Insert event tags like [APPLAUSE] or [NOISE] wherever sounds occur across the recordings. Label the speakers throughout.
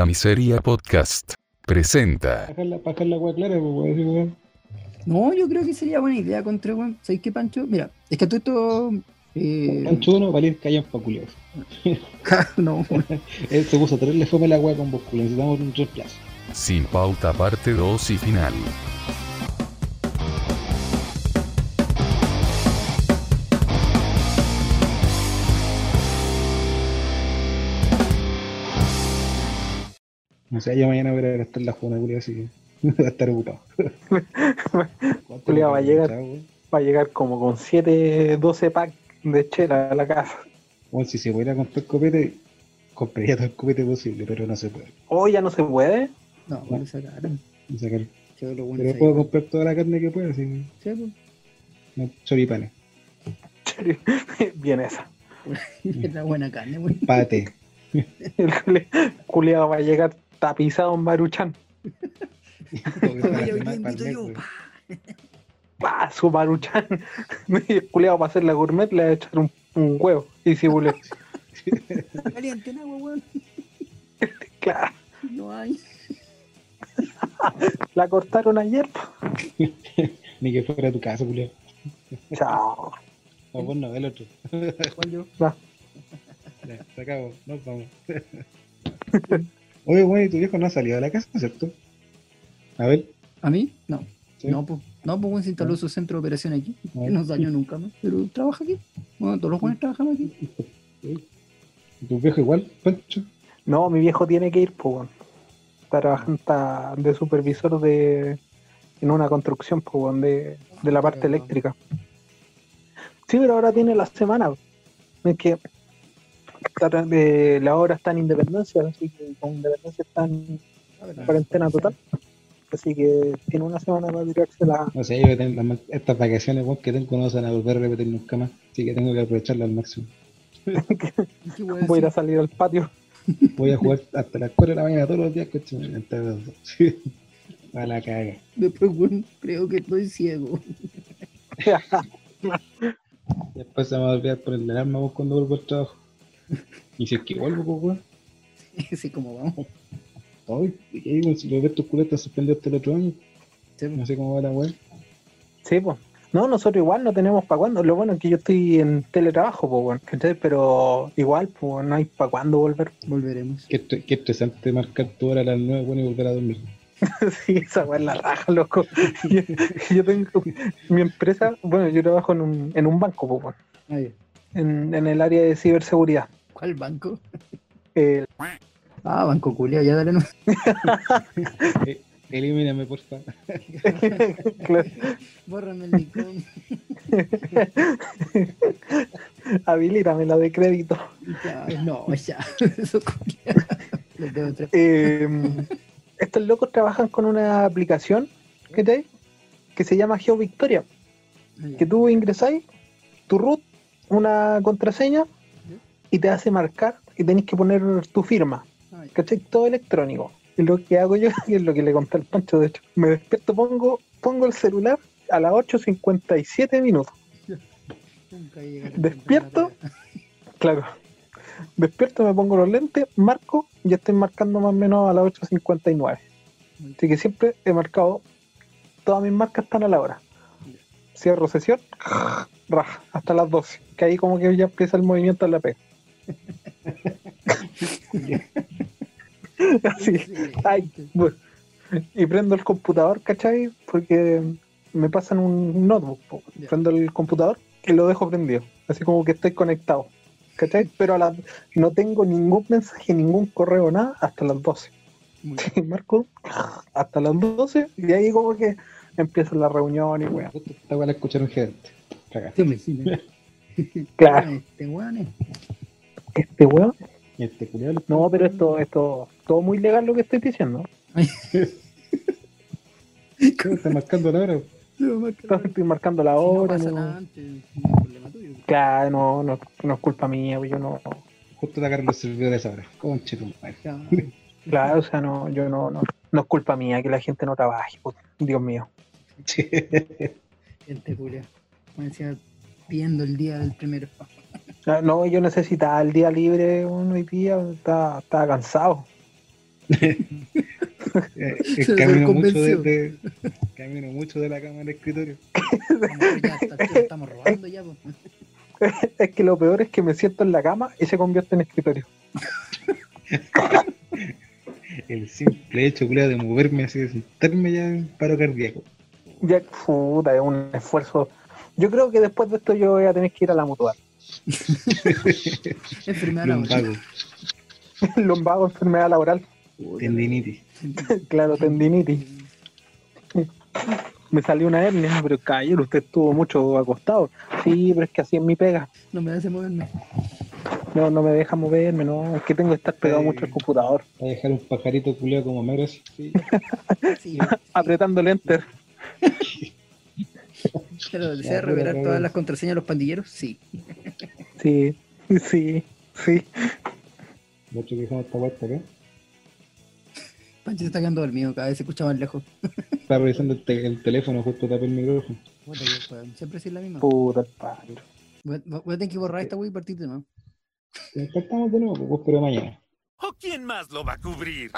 Speaker 1: la Miseria Podcast presenta.
Speaker 2: Bajar la, bajar la agua clara, pues, weón.
Speaker 3: No, yo creo que sería buena idea contra weón. ¿Sabes qué, Pancho? Mira, es que todo esto. Eh,
Speaker 2: Pancho uno, valer callan pa' culiados. [LAUGHS]
Speaker 3: no. [LAUGHS]
Speaker 2: Él se puso a traerle fome la agua con vos. Necesitamos un reemplazo.
Speaker 1: Sin pauta parte 2 y final.
Speaker 2: No sé, yo mañana voy a gastar la jugada, culiao, así que [LAUGHS] voy a estar ocupado. [LAUGHS]
Speaker 4: Culiao, va a llegar. Va a llegar como con 7, 12 packs de chela a la casa.
Speaker 2: Bueno, si se pudiera comprar copete, compraría todo el copete posible, pero no se puede.
Speaker 4: Oh, ya no se puede.
Speaker 3: No, bueno, sacaron.
Speaker 2: O sea,
Speaker 3: lo bueno
Speaker 2: pero
Speaker 3: ahí.
Speaker 2: puedo comprar toda la carne que pueda,
Speaker 3: Sí, pues.
Speaker 2: no, choripanes, [LAUGHS]
Speaker 4: Bien esa.
Speaker 3: Es la buena carne, weón.
Speaker 2: pate.
Speaker 4: El va a llegar tapizado en Maruchan. ¡Pah! Su Maruchan. [LAUGHS] Y el culiao para hacer la gourmet le va a echar un, un huevo. Y si bule. [LAUGHS]
Speaker 3: Caliente en agua, weón.
Speaker 4: Claro.
Speaker 3: No hay. [LAUGHS]
Speaker 4: La cortaron ayer.
Speaker 2: Ni que fuera tu casa, culiao.
Speaker 4: Chao.
Speaker 2: No, vos no, el otro.
Speaker 3: ¿Cuál yo?
Speaker 4: Va.
Speaker 2: Ya, se acabó, nos vamos. Oye, bueno, y tu viejo no ha salido de la casa, ¿cierto? A ver.
Speaker 3: ¿A mí? No.
Speaker 2: ¿sí?
Speaker 3: No, pues. No, pues se instaló
Speaker 2: No.
Speaker 3: su centro de operación aquí.
Speaker 2: No.
Speaker 3: Que nos dañó nunca más. Pero trabaja aquí. Bueno, todos los buenos trabajamos aquí.
Speaker 2: ¿Y tu viejo igual, Pancho?
Speaker 4: No, mi viejo tiene que ir, pues. Está trabajando está de supervisor de en una construcción, pues, de, de la parte eléctrica. Sí, pero ahora tiene la semana. Es que está- de, la obra está en Independencia, así que con Independencia está en cuarentena total. Así que tiene una semana para tirarse la.
Speaker 2: No sé, yo ma- estas vacaciones weón, que tengo no se van a volver a repetir nunca más. Así que tengo que aprovecharlas al máximo.
Speaker 3: ¿Qué weón
Speaker 4: Voy a ir a salir al patio.
Speaker 2: Voy a jugar hasta las 4 de la mañana todos los días, coche. A la caga.
Speaker 3: Después, weón, creo que estoy ciego.
Speaker 2: Después se me va a olvidar poner la alarma vos cuando vuelvo al trabajo. Y si es que vuelvo, pues, [LAUGHS] weón.
Speaker 3: Así como vamos.
Speaker 2: Ay, ¿y qué digo? Si lo ves tus culetas suspendido hasta el otro año,
Speaker 3: Sí,
Speaker 2: no sé cómo va la weón.
Speaker 4: Sí, pues. No, nosotros igual no tenemos para cuándo. Lo bueno es que yo estoy en teletrabajo, pues, weón, ¿cachai? Pero igual, pues, no hay para cuándo volver.
Speaker 3: Volveremos.
Speaker 2: Qué, qué estresante marcar tu hora a las 9 bueno, y volver a dormir. [LAUGHS]
Speaker 4: Sí, esa weá es la raja, loco. [LAUGHS] Yo, yo tengo mi empresa, bueno, yo trabajo en un, en un banco, pues, weón,
Speaker 3: Ah,
Speaker 4: en, en el área de ciberseguridad.
Speaker 3: ¿Cuál banco?
Speaker 4: El-
Speaker 3: Ah, banco culiao, ya dale no.
Speaker 2: Eh, elimíname, por favor. [LAUGHS]
Speaker 4: claro,
Speaker 3: Bórrame el icón.
Speaker 4: habilítame la de crédito.
Speaker 3: Ya, no, ya. [LAUGHS] Eso.
Speaker 4: Eh, estos locos trabajan con una aplicación, ¿cachai? Que se llama GeoVictoria.
Speaker 3: Ah,
Speaker 4: que tú ingresáis tu root, una contraseña y te hace marcar y tenés que poner tu firma. ¿cachai? Todo electrónico. Y lo que hago yo, [LAUGHS] y es lo que le conté al Pancho, de hecho, me despierto, pongo, pongo el celular a las 8.57 minutos.
Speaker 3: Nunca
Speaker 4: ¿Despierto? [LAUGHS] Claro. Despierto, me pongo los lentes, marco, ya estoy marcando más o menos a las 8.59. Así que siempre he marcado, todas mis marcas están a la hora. Cierro sesión, [LAUGHS] raja, hasta las 12. Que ahí como que ya empieza el movimiento en la P. Así, ay, bueno. Y prendo el computador, ¿cachai? Porque me pasan un notebook. Prendo el computador y lo dejo prendido. Así como que estoy conectado. ¿Cachai? Pero a las- no tengo ningún mensaje, ningún correo, nada, hasta las 12.
Speaker 3: Muy [LAUGHS]
Speaker 4: Sí, Marco, hasta las 12. Y ahí como que empieza la reunión y weón.
Speaker 2: Justo esta weá la escucharon gente. Cagaste.
Speaker 4: Claro,
Speaker 3: Este weón.
Speaker 4: Este weón.
Speaker 2: Este culiao
Speaker 4: No, pero esto, esto, todo muy legal lo que estoy diciendo. [LAUGHS]
Speaker 2: ¿Cómo está marcando la hora?
Speaker 4: Estoy marcando la
Speaker 3: Si no
Speaker 4: hora.
Speaker 3: pasa
Speaker 4: no-
Speaker 3: nada antes, no es problema tuyo.
Speaker 4: Claro, no, no, no es culpa mía, pues yo no.
Speaker 2: Justo sacaron los servidores ahora. Conche tu madre. [LAUGHS]
Speaker 4: Claro, o sea, no, yo no, no, no es culpa mía que la gente no trabaje, pues, Dios mío.
Speaker 3: Gente culia. Me decía pidiendo el día del primero.
Speaker 4: Ah, No, yo necesitaba el día libre uno hoy día, estaba, estaba cansado. [LAUGHS]
Speaker 3: Se
Speaker 2: camino, mucho de, de- camino mucho de la cama al escritorio. [LAUGHS]
Speaker 3: Estamos robando ya, pues. [LAUGHS]
Speaker 4: Es que lo peor es que me siento en la cama y se convierte en escritorio.
Speaker 2: El simple hecho, de moverme así, de sentarme ya en paro cardíaco.
Speaker 4: Ya, puta, es un esfuerzo. Yo creo que después de esto yo voy a tener que ir a la mutual. [LAUGHS]
Speaker 3: Enfermedad laboral.
Speaker 2: Lumbago, [LAUGHS]
Speaker 4: enfermedad laboral.
Speaker 2: tendinitis. [LAUGHS]
Speaker 4: Claro, tendinitis. Me salió una hernia, pero caballero, usted estuvo mucho acostado. Sí, pero es que así es mi pega.
Speaker 3: No me hace moverme.
Speaker 4: No, no me deja moverme, no. Es que tengo que estar pegado
Speaker 2: Sí.
Speaker 4: mucho al computador.
Speaker 2: Va a dejar un pajarito culiao como mero así. sí.
Speaker 3: Sí,
Speaker 4: Apretando el enter. [LAUGHS]
Speaker 3: pero ¿desea
Speaker 2: Ya,
Speaker 3: revelar todas las contraseñas de los pandilleros? Sí.
Speaker 4: Sí, [LAUGHS] sí, sí.
Speaker 2: De hecho, dejamos esta vuelta acá.
Speaker 3: Pancho se está quedando dormido, cada vez se escucha más lejos. [LAUGHS]
Speaker 2: Está revisando el, te- el teléfono, justo tapé el micrófono.
Speaker 3: Puta que weón, Siempre es la misma.
Speaker 4: Puta el padre.
Speaker 3: Voy a, voy a tener que borrar esta wey y partir de nuevo.
Speaker 2: Contactamos de nuevo, pues, pero mañana.
Speaker 5: ¿O quién más lo va a cubrir?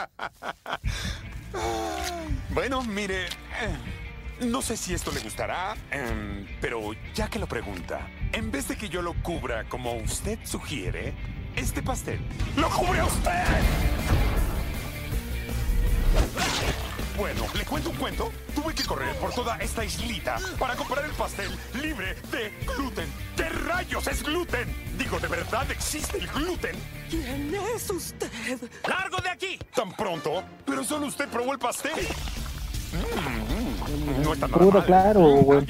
Speaker 5: bueno, mire, eh, no sé si esto le gustará, em, pero ya que lo pregunta, en vez de que yo lo cubra como usted sugiere, este pastel lo cubre usted. Bueno, ¿le cuento un cuento? Tuve que correr por toda esta islita para comprar el pastel libre de gluten. ¿Qué rayos es gluten? Digo, ¿de verdad existe el gluten?
Speaker 6: ¿Quién es usted?
Speaker 5: ¡Largo de aquí! ¿Tan pronto? Pero solo usted probó el pastel. Mm, no está nada
Speaker 4: Puta,
Speaker 5: mal.
Speaker 4: claro, weón.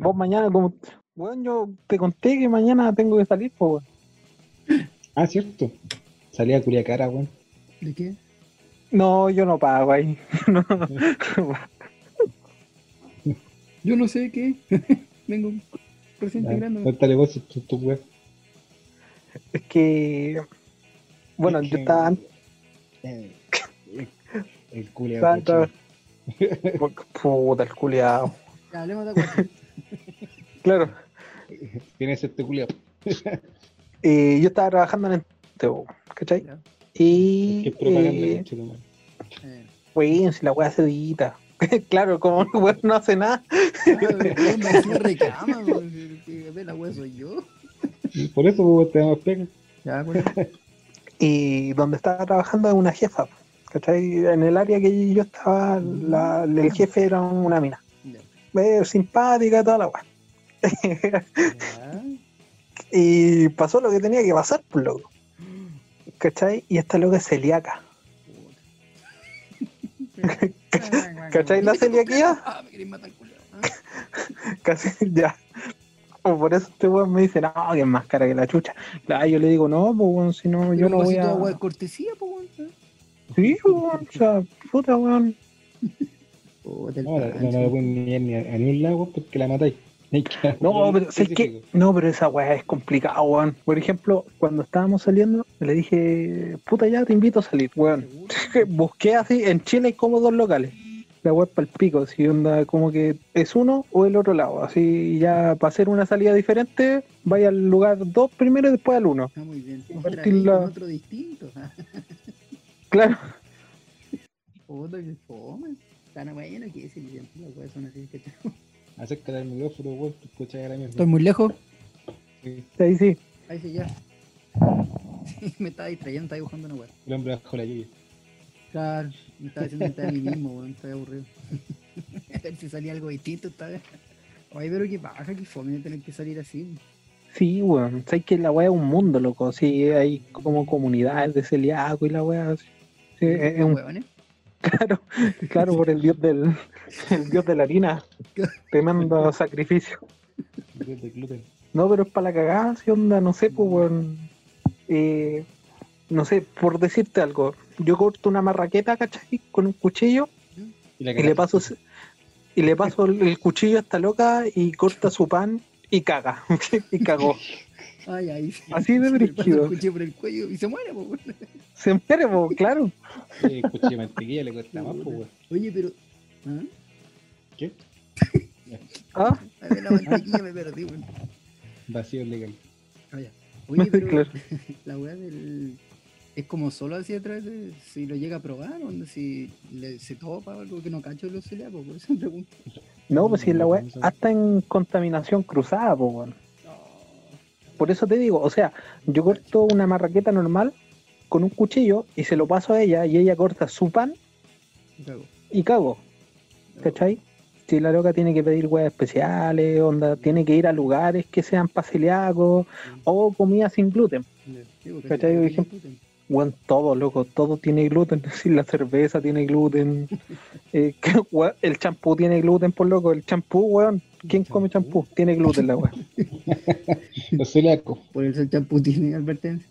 Speaker 4: Vos mañana, como. Bueno, yo te conté que mañana tengo que salir, weón.
Speaker 2: Ah, cierto. Salía a Culiacara, weón.
Speaker 3: ¿De qué?
Speaker 4: No, yo no pago ahí. [LAUGHS] No.
Speaker 3: Yo no sé qué. [LAUGHS] Vengo recién integrando.
Speaker 2: Cuéntale vos tu, tu weón.
Speaker 4: es que. Bueno,
Speaker 2: Es
Speaker 4: yo
Speaker 2: que-
Speaker 4: estaba.
Speaker 2: El culiao.
Speaker 4: Puta, el culiao.
Speaker 3: Ya, hablemos de acuerdo. [LAUGHS]
Speaker 4: Claro.
Speaker 2: Tienes este culiao. [LAUGHS]
Speaker 4: Eh, yo estaba trabajando en el Teo, ¿cachai?
Speaker 3: Ya.
Speaker 4: Y.
Speaker 2: Qué propaganda,
Speaker 4: eh.
Speaker 3: Eh.
Speaker 4: Weón, si la weá se edita. [LAUGHS] claro, como el weón no hace nada.
Speaker 3: Weón, me encima reclama, weón, la wea soy yo.
Speaker 2: Por eso vos te damos pega.
Speaker 3: Ya, bueno.
Speaker 4: Y donde estaba trabajando es una jefa, ¿cachai? En el área que yo estaba, la- el jefe era una mina.
Speaker 3: Ya.
Speaker 4: Eh, simpática, toda la weá. [LAUGHS] Y pasó lo que tenía que pasar, pues loco. ¿Cachai? Y esta loca es celíaca. [LAUGHS] ¿Cachai la celiaquía?
Speaker 3: Ah, me matar. Ah, [LAUGHS]
Speaker 4: Casi ya. O por eso este weón me dice, no, que es más cara que la chucha. Yo le digo, no, pues si no, yo no voy a.
Speaker 3: cortesía, pues.
Speaker 4: Sí, weón, o sea, puta weón.
Speaker 3: Puta,
Speaker 2: No, no, no, no pueden ni ir ni a, a ni un lado porque la matáis. [LAUGHS] Que-
Speaker 4: No, pero ¿sabes qué?
Speaker 2: específico.
Speaker 4: No, pero esa weá es complicada, weón. Por ejemplo, cuando estábamos saliendo, le dije, puta ya te invito a salir, weón. [LAUGHS] Busqué así, en Chile hay como dos locales. La web para el pico, si onda como que es uno o el otro lado. Así ya para hacer una salida diferente, vaya al lugar dos primero y después al uno.
Speaker 3: Está muy bien. Otra
Speaker 4: la-
Speaker 3: otro distinto. [LAUGHS]
Speaker 4: Claro.
Speaker 3: Puta que fome. Tan bueno que es el Las weas son así, ¿cachai? [LAUGHS]
Speaker 2: Acércate al micrófono, weón, te escuchas a la mierda.
Speaker 3: Estoy muy lejos.
Speaker 2: Sí,
Speaker 4: Ahí sí.
Speaker 3: Ahí sí, ya. me estaba distrayendo, estaba dibujando una wea.
Speaker 2: El hombre bajo la lluvia.
Speaker 3: Claro, me estaba haciendo mental a mí mismo, weón. Estoy aburrido. [LAUGHS] a ver si salía algo distinto esta vez. Oye, pero qué baja, qué fome tener que salir así.
Speaker 4: Sí, weón. Sabes que la weá es un mundo, loco. Sí, hay como comunidades de celíaco y la weá. sí. Sí, es, un
Speaker 3: Weones. [LAUGHS]
Speaker 4: Claro, claro, por el dios del el dios de la harina. Tremendo [LAUGHS] sacrificio.
Speaker 2: Dios de gluten.
Speaker 4: No, pero es para la cagada, si onda, no sé, pues. Eh, no sé, por decirte algo, yo corto una marraqueta, ¿cachai? Con un cuchillo
Speaker 2: Y,
Speaker 4: le paso y le paso el, el cuchillo a esta loca y corta su pan y caga. [LAUGHS] y cagó.
Speaker 3: Ay, ay. [LAUGHS]
Speaker 4: Así de brígido.
Speaker 3: cuchillo por el cuello y se muere, po.
Speaker 4: Se muere, po, claro.
Speaker 2: El cuchillo de mantequilla le cuesta más, weón.
Speaker 3: Oye, pero. ¿Ah?
Speaker 2: ¿Qué?
Speaker 4: Ah,
Speaker 3: A ver, la mantequilla me perdí, weón.
Speaker 2: Vacío legal.
Speaker 3: Ah, ya. Oye, [LAUGHS] pero
Speaker 4: Claro. [LAUGHS]
Speaker 3: la weá del. es como solo así a través de si lo llega a probar, o si le, se topa o algo que no cacho los celíacos, por eso me pregunto.
Speaker 4: No, pues si la weá, hasta en contaminación cruzada, pues weón. Por eso te digo, o sea, yo corto una marraqueta normal con un cuchillo y se lo paso a ella y ella corta su pan
Speaker 3: Cago.
Speaker 4: y cago. ¿Cachai? Si la loca tiene que pedir weas especiales, onda, tiene que ir a lugares que sean para celíacos o comida sin gluten. ¿Cachai? Por ejemplo, Weón, todo, loco, todo tiene gluten. [LAUGHS] Si la cerveza tiene gluten, [LAUGHS] eh, weón, el champú tiene gluten, por loco. El champú, weón, ¿quién come champú? Tiene gluten la weá. [LAUGHS]
Speaker 2: Los celíacos.
Speaker 3: Por eso el champú tiene advertencia.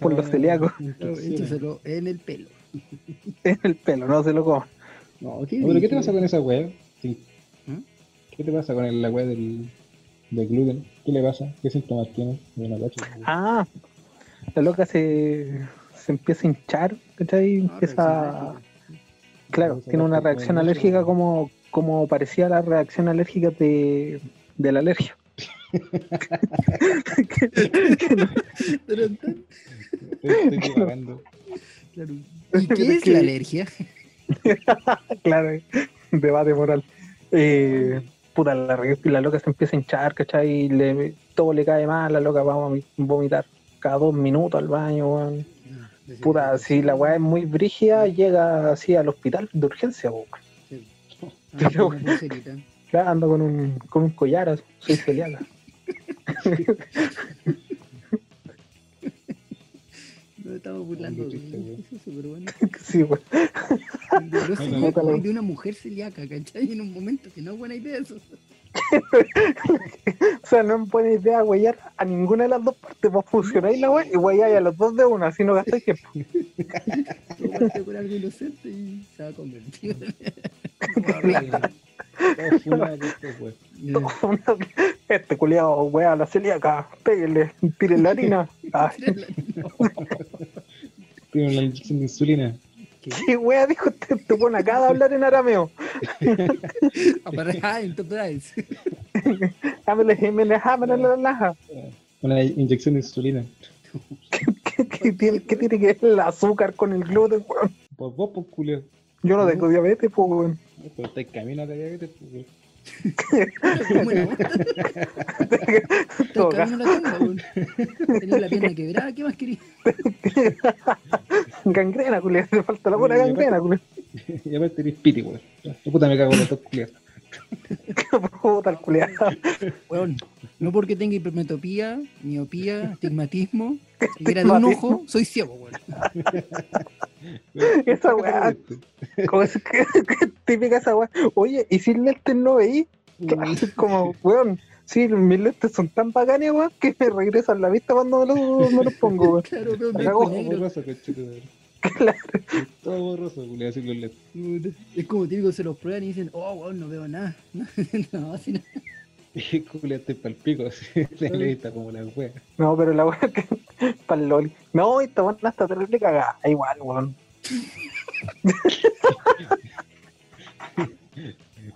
Speaker 4: Por los celíacos.
Speaker 3: Échaselo en el pelo.
Speaker 4: En el pelo, no se lo coman.
Speaker 3: No, ¿qué,
Speaker 2: No, pero ¿qué te pasa con esa? Sí.
Speaker 3: ¿Mm?
Speaker 2: ¿Qué te pasa con el- la wea del, del gluten? ¿Qué le pasa? ¿Qué síntomas tiene?
Speaker 4: Ah, la loca se, se empieza a hinchar, ¿cachai?
Speaker 3: No,
Speaker 4: empieza,
Speaker 3: reacción alérgica.
Speaker 4: claro, tiene una reacción alérgica como, como parecía a la reacción alérgica de, de la alergia. [LAUGHS]
Speaker 3: Pero tan-
Speaker 2: Estoy, estoy divagando.
Speaker 3: claro. ¿Y qué es la alergia? [LAUGHS]
Speaker 4: claro, eh, debate moral. Eh, puta, la, la loca se empieza a hinchar, ¿cachai? Y le, todo le cae mal, la loca va a vomi- vomitar cada dos minutos al baño, weón. Puta, si la weá es muy brígida, llega así al hospital de urgencia, weón. [LAUGHS]
Speaker 3: Ah, como pulserita.
Speaker 4: Claro, ando con un, con un collar, así, soy celíaca. [LAUGHS]
Speaker 3: Nos estamos burlando de eso, es súper bueno. [LAUGHS]
Speaker 4: sí, weón.
Speaker 3: De, los
Speaker 2: No,
Speaker 3: celíacos
Speaker 4: no, no.
Speaker 3: y de una mujer celíaca, ¿cachai? En un momento, que no es buena idea eso. [LAUGHS]
Speaker 4: O sea, no es buena idea huellar a ninguna de las dos partes. Vos fusionáis la weá y huelláis a los dos de una, así no gastáis tiempo. [LAUGHS]
Speaker 3: Por algo inocente y se va a convertir
Speaker 4: este culiado, weá, la celíaca, péguenle, tiren [LAUGHS] la harina.
Speaker 2: Tiene una inyección de insulina.
Speaker 3: ¿Qué?
Speaker 4: ¿Qué weá dijo este? Te pone acá de hablar en arameo.
Speaker 3: Apareja Enterprise.
Speaker 4: Hámele, hámele, hámele la laja.
Speaker 2: Una inyección de insulina.
Speaker 4: ¿Qué, qué tiene, qué tiene que ver el azúcar con el gluten, weón?
Speaker 2: Por vos, pues, culio.
Speaker 4: Yo no tengo diabetes, pues, weón.
Speaker 2: Pero estáis camino a la diabetes, pues, weón. [LAUGHS]
Speaker 3: Bueno, [LAUGHS] Estás la. Tenés pierna quebrada, ¿qué más querías? [LAUGHS]
Speaker 4: Gangrena, culiao. Te falta la
Speaker 2: Oye,
Speaker 4: gangrena, culiao.
Speaker 2: Y aparte eres piti, weón. Puta me cago en los dos culiados. [LAUGHS]
Speaker 4: Puta.
Speaker 3: Weón, no porque tenga hipermetropía, miopía, [LAUGHS] astigmatismo, ceguera de un ojo, soy ciego, weón. [LAUGHS]
Speaker 4: Esa weá. Como es que, que típica esa weá. Oye, ¿y sin lentes no veí? Como, weón, sí, mis lentes son tan bacanes, weón, que me regresan la vista cuando me los, me los pongo, weón.
Speaker 3: Claro, weón,
Speaker 4: Claro.
Speaker 2: Todo borroso, culiado, así los lentes.
Speaker 3: Es como típico, se los prueban y dicen, oh, weón, no veo nada. [LAUGHS] No, así no. [LAUGHS]
Speaker 2: Y culiado, estoy pa'l pico, así. [LAUGHS] La lista como la wea.
Speaker 4: No, pero la weá que. Para el loli. No, esta weá está terrible cagada. Igual, weón.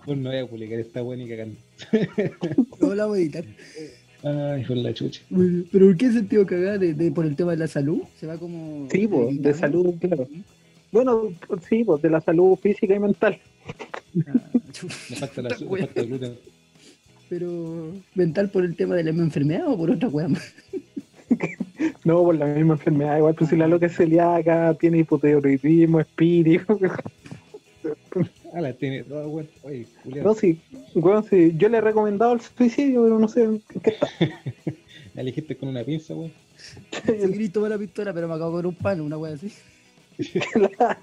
Speaker 2: Pues no voy a publicar esta wea ni cagando.
Speaker 3: No la voy a editar.
Speaker 2: Ay, con la chucha.
Speaker 3: Pero ¿en qué sentido cagada? ¿De, de- por el tema de la salud? Se va como.
Speaker 4: Sí, po, de salud, claro. Bueno, sí, pues de la salud física y mental.
Speaker 3: Ah,
Speaker 2: falta la
Speaker 3: Esta
Speaker 2: me
Speaker 3: wea.
Speaker 2: falta el gluten. [LAUGHS]
Speaker 3: Pero, ¿mental por el tema de la misma enfermedad o por otra weá más? [LAUGHS]
Speaker 4: No, por la misma enfermedad. Igual, pues si la loca es celíaca, tiene hipotiroidismo, espíritu. [LAUGHS]
Speaker 2: Ah, la tiene toda weón. Oye,
Speaker 4: No,
Speaker 2: culiado.
Speaker 4: sí, weón, sí. Yo le he recomendado el suicidio, pero no sé en qué está. [LAUGHS]
Speaker 2: La elegiste con una pinza, weón. [LAUGHS]
Speaker 3: Queréis tomar la pistola, pero me acabo con un pan, una weá así. [LAUGHS]
Speaker 2: La,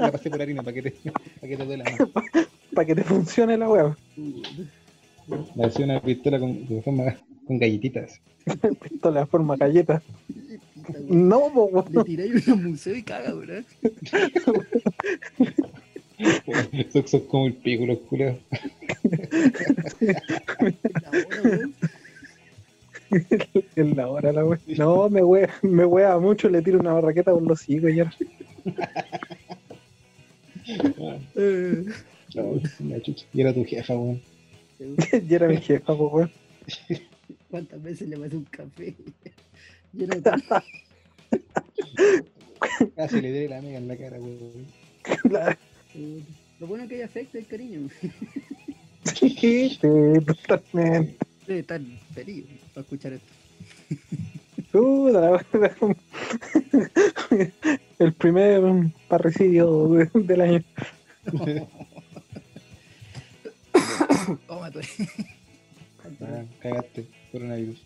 Speaker 2: la pasé por harina para que te, para que te duela más.
Speaker 4: Para que te funcione la weá.
Speaker 2: Le hacía una pistola con, de forma, con galletitas.
Speaker 4: Pistola de forma galleta. No, po,
Speaker 3: Le
Speaker 4: weón.
Speaker 3: tiráis un museo y caga, ¿verdad?
Speaker 2: Son, son como el pico, los culiados.
Speaker 3: La hora, weón.
Speaker 4: En la hora la weá. No, me wea, me wea mucho, le tiro una barraqueta por los higos ya. [LAUGHS]
Speaker 2: No. Y era tu jefa, weón. [LAUGHS]
Speaker 4: ya era mi jefa, po, weón.
Speaker 3: ¿Cuántas veces le pasé un café? De tal.
Speaker 2: Casi le di la amiga en la cara, weón.
Speaker 4: Claro.
Speaker 3: Lo bueno es que hay afecto y cariño. [LAUGHS]
Speaker 4: Sí, sí, totalmente.
Speaker 3: Debe estar feliz para escuchar esto.
Speaker 4: El primer parricidio de- del año.
Speaker 3: Toma, tú.
Speaker 2: Ah, cagaste, coronavirus.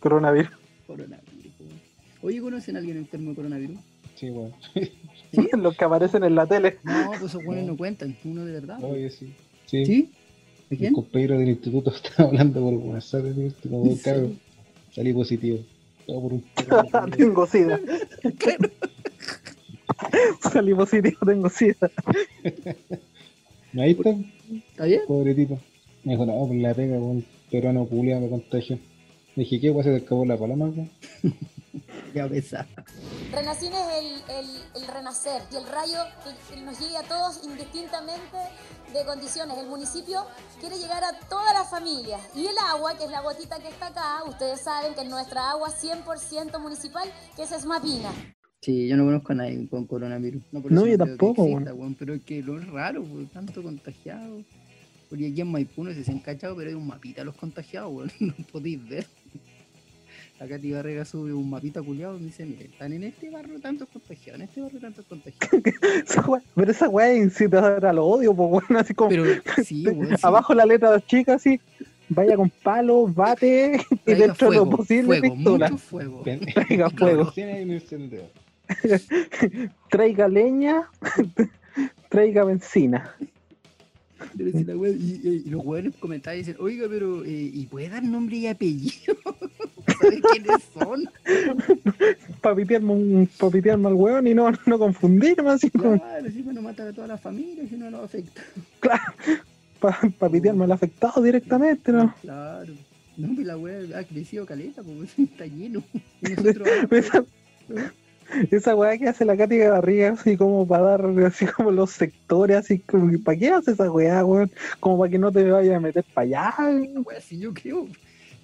Speaker 4: Coronavirus.
Speaker 3: Coronavirus. Oye, ¿conocen a alguien enfermo de coronavirus?
Speaker 2: Sí, weón.
Speaker 3: ¿Sí?
Speaker 4: Los que aparecen en la tele.
Speaker 3: No, pues esos buenos no cuentan. Uno de verdad.
Speaker 2: Oye, sí. Sí.
Speaker 3: ¿Sí? ¿De
Speaker 2: Un
Speaker 3: quién?
Speaker 2: compañero del instituto [LAUGHS] estaba hablando por WhatsApp, este, como
Speaker 3: ¿En
Speaker 2: cabrón.
Speaker 3: serio?
Speaker 2: Salí positivo. Todo por un [LAUGHS]
Speaker 4: tengo sida. Salí positivo, tengo sida.
Speaker 2: Ahí está,
Speaker 3: ¿Está bien?
Speaker 2: pobretito. Me dijo, no, por la pega, con peruano culiado me contagió. Dije, ¿qué? ¿Se te acabó la paloma? weón?" [LAUGHS]
Speaker 3: Ya.
Speaker 7: Renacín es el, el- el renacer y el rayo que, que nos llegue a todos indistintamente de condiciones. El municipio quiere llegar a todas las familias y el agua, que es la gotita que está acá, ustedes saben que es nuestra agua 100% municipal, que es Esmapina.
Speaker 3: Sí, yo no conozco a nadie con coronavirus. por
Speaker 4: No, yo
Speaker 3: que
Speaker 4: tampoco,
Speaker 3: exista, weón, Pero es que lo es raro, tanto contagiado. Porque aquí en Maipú no sé si se han cachado, pero hay un mapita de los contagiados, weón. [LAUGHS] No podéis ver. Acá te Barrera sube un mapita culiado y dice, mire, están en este barrio tantos contagiados, en este barrio tantos contagiados. [LAUGHS]
Speaker 4: Pero esa weá incitadora al odio, pues bueno, así como
Speaker 3: Pero sí, [LAUGHS]
Speaker 4: abajo la letra chica así, vaya con palos, bate [LAUGHS] y
Speaker 3: Traiga
Speaker 4: dentro de lo posible
Speaker 3: fuego,
Speaker 4: pistola.
Speaker 3: mucho fuego.
Speaker 4: Traiga fuego. Traiga leña, traiga benzina.
Speaker 3: Pero si la wea- y, y- y los weones comentaban y dicen, oiga, pero, eh, ¿y puede dar nombre y apellido? ¿Saber quiénes son? [LAUGHS]
Speaker 4: Para pitearme, un, pa' pitearme al weón y no, no confundirme así como
Speaker 3: Claro, si no mata a toda la familia, si no lo afecta.
Speaker 4: para pitearme al afectado directamente, ¿no?
Speaker 3: Claro. No, pues la wea ha crecido caleta, porque [LAUGHS] está lleno. Nosotros, [LAUGHS]
Speaker 4: Esa, esa weá que hace la Katy de barriga así como para dar así como los sectores, así como ¿para qué hace esa weá, weón? Como para que no te vayas a meter para allá.
Speaker 3: wea así yo creo.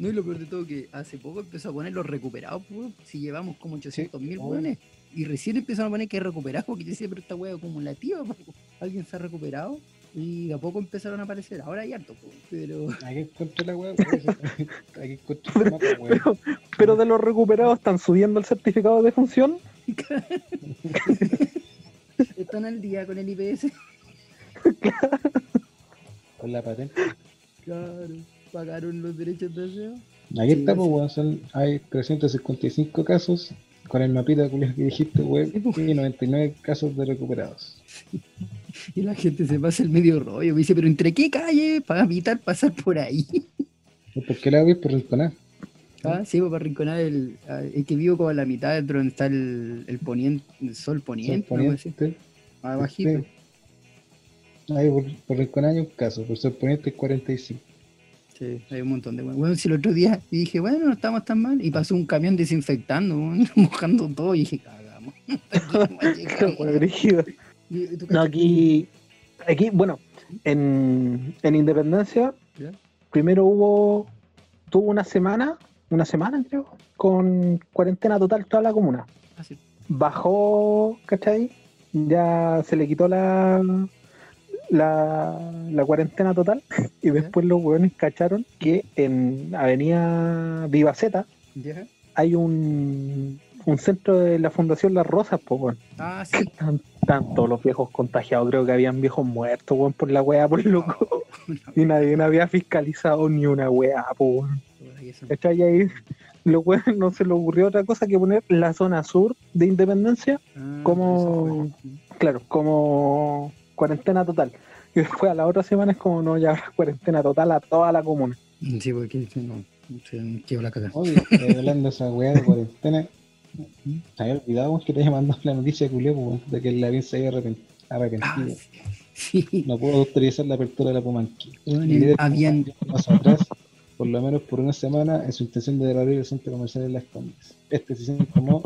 Speaker 3: No, y lo peor de todo que hace poco empezó a poner los recuperados, pues, si llevamos como 800 mil
Speaker 2: Sí,
Speaker 3: weones. Y recién empezaron a poner que recuperados, porque yo decía, pero esta wea acumulativa, po. alguien se ha recuperado. Y de a poco empezaron a aparecer. Ahora hay harto, pues, pero [LAUGHS]
Speaker 2: Aquí encontré la weá, por eso. Aquí encontré el mapa, weón.
Speaker 4: Pero, pero de los recuperados están subiendo el certificado de función. [LAUGHS]
Speaker 3: están al día con el IPS. [LAUGHS]
Speaker 2: Con la patente.
Speaker 3: Claro, pagaron los derechos de aseo.
Speaker 2: Aquí
Speaker 3: Sí, sí.
Speaker 2: pues, weón. Son, hay 355 casos con el mapita culiao que dijiste, weón.
Speaker 3: Sí, pues.
Speaker 2: Y 99 casos de recuperados. [LAUGHS]
Speaker 3: Y la gente se pasa el medio rollo. Me dice, pero ¿entre qué calle para evitar pasar por ahí? [LAUGHS]
Speaker 2: ¿Y ¿Por qué la voy por rinconar?
Speaker 3: Ah, sí, pues, para rinconar el, ah, el que vivo como a la mitad de donde está el, el poniente, el sol poniente,
Speaker 2: Sol poniente.
Speaker 3: abajito.
Speaker 2: Ahí por, por rinconar hay un caso, por ser poniente es 45.
Speaker 3: Sí, hay un montón de bueno. si el otro día [LAUGHS] dije, bueno, no estamos tan mal. Y pasó un camión desinfectando, [LAUGHS] mojando todo. Y dije, cagamos. [LAUGHS]
Speaker 4: No, aquí, aquí, bueno, en, en Independencia,
Speaker 3: ¿Ya?
Speaker 4: primero hubo, tuvo una semana, una semana creo, con cuarentena total toda la comuna.
Speaker 3: Ah, sí.
Speaker 4: Bajó, ¿cachai? Ya se le quitó la, la, la cuarentena total y después los hueones cacharon que en Avenida Vivaceta hay un, un centro de la Fundación Las Rosas, pues, weón.
Speaker 3: Ah, sí. [COUGHS]
Speaker 4: Están, están todos los viejos contagiados, creo que habían viejos muertos, weón, por la weá, por loco. [LAUGHS] Y nadie no había fiscalizado ni una weá. ¿Cachai? Y ahí [LAUGHS] los weones no se le ocurrió otra cosa que poner la zona sur de Independencia,
Speaker 3: Ah, fue.
Speaker 4: claro, como cuarentena total. Y después a la otra semana es como no, ya habrá [LAUGHS] cuarentena total a toda la comuna.
Speaker 3: Sí, porque si no, se quedó la cagada.
Speaker 2: Oye, hablando de esa weá de cuarentena, te había olvidado que te mandado la noticia de culeo, weón, de que el Lavín se había arrepen-
Speaker 3: Ah,
Speaker 2: arrepentido.
Speaker 3: sí.
Speaker 2: No puedo autorizar la apertura de la Pumanqui.
Speaker 3: Bueno, habían-
Speaker 2: atrás, por lo menos por una semana, en su intención de abrir el centro comercial en Las Condes. Esta decisión tomó,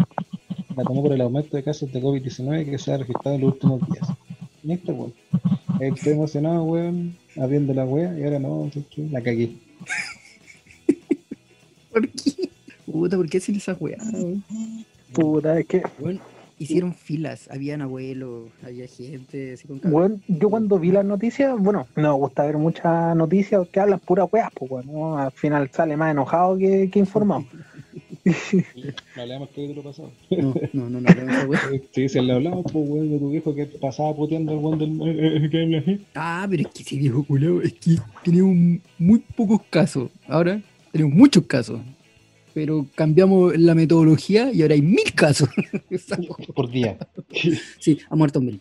Speaker 2: la tomó por el aumento de casos de COVID-19 que se ha registrado en los últimos días. Este weón, estoy emocionado, weón, abriendo la wea, y ahora no, la cagué.
Speaker 3: ¿Por qué? Puta, ¿por qué hacen esa weá? weón?
Speaker 4: Puta, es que,
Speaker 3: hicieron filas, habían abuelos, había gente así con
Speaker 4: weón, yo cuando vi las noticias, bueno, no me gusta ver muchas noticias que hablan puras weas, pues, weón, ¿no? Al final sale más enojado que, que informado.
Speaker 2: Lo hablamos el capítulo pasado.
Speaker 3: No, no, no, no, weá.
Speaker 2: Sí, se le hablamos, pues, weón, de tu viejo que pasaba puteando al weón del. eh, eh, que habla así.
Speaker 3: Ah, pero es que ese viejo culiao, es que tenemos muy pocos casos. Ahora tenemos muchos casos. Pero cambiamos la metodología y ahora hay mil casos. [LAUGHS]
Speaker 2: Por día.
Speaker 3: sí, ha muerto mil.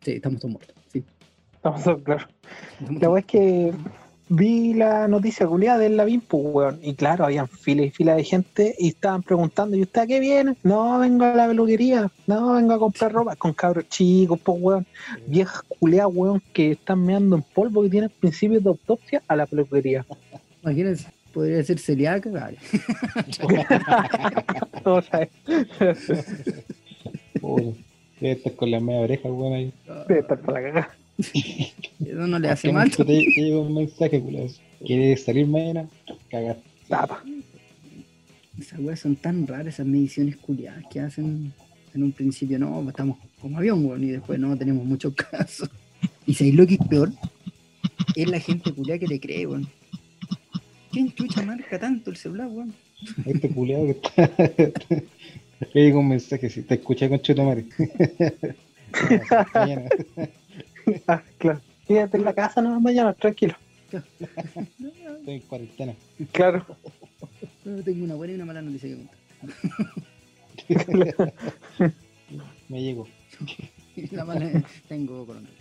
Speaker 3: Sí, estamos todos muertos. Sí,
Speaker 4: Estamos todos claros.
Speaker 3: estamos
Speaker 4: La wea es que vi la noticia culiada del Lavín, pues, weón, y claro, habían fila y fila de gente y estaban preguntando, ¿y usted a qué viene? No, vengo a la peluquería, no, vengo a comprar ropa, con cabros chicos, pues, weón, viejas culiadas, weón, que están meando en polvo y tienen principios de autopsia a la peluquería.
Speaker 3: Imagínense, podría ser celíaca. Vale.
Speaker 4: O sea,
Speaker 2: Puta. Debe estar con la media oreja, weón, ahí.
Speaker 4: debe estar para la cagada.
Speaker 3: Eso no le hace
Speaker 2: ¿Qué
Speaker 3: mal.
Speaker 2: Te, te llega un mensaje, culiao. ¿Quieres salir mañana? Cagar.
Speaker 4: Tapa.
Speaker 3: Esas weas son tan raras, esas mediciones culiadas que hacen en un principio, no, estamos como avión, weón, y después no, tenemos muchos casos. [LAUGHS] Y sabéis lo que es peor, es la gente culiada que le cree, weón. ¿Quién chucha marca tanto el celular, weón?
Speaker 2: Este culiado que está. Le digo un mensaje, si te escuché con Chetomare. [LAUGHS] Mañana. [LAUGHS]
Speaker 4: Ah, claro. Quédate en la casa no mañana, tranquilo.
Speaker 2: Estoy en cuarentena.
Speaker 4: Claro.
Speaker 3: Pero tengo una buena y una mala noticia que contar. [LAUGHS]
Speaker 2: Me llego. [LAUGHS]
Speaker 3: La mala es, tengo coronavirus.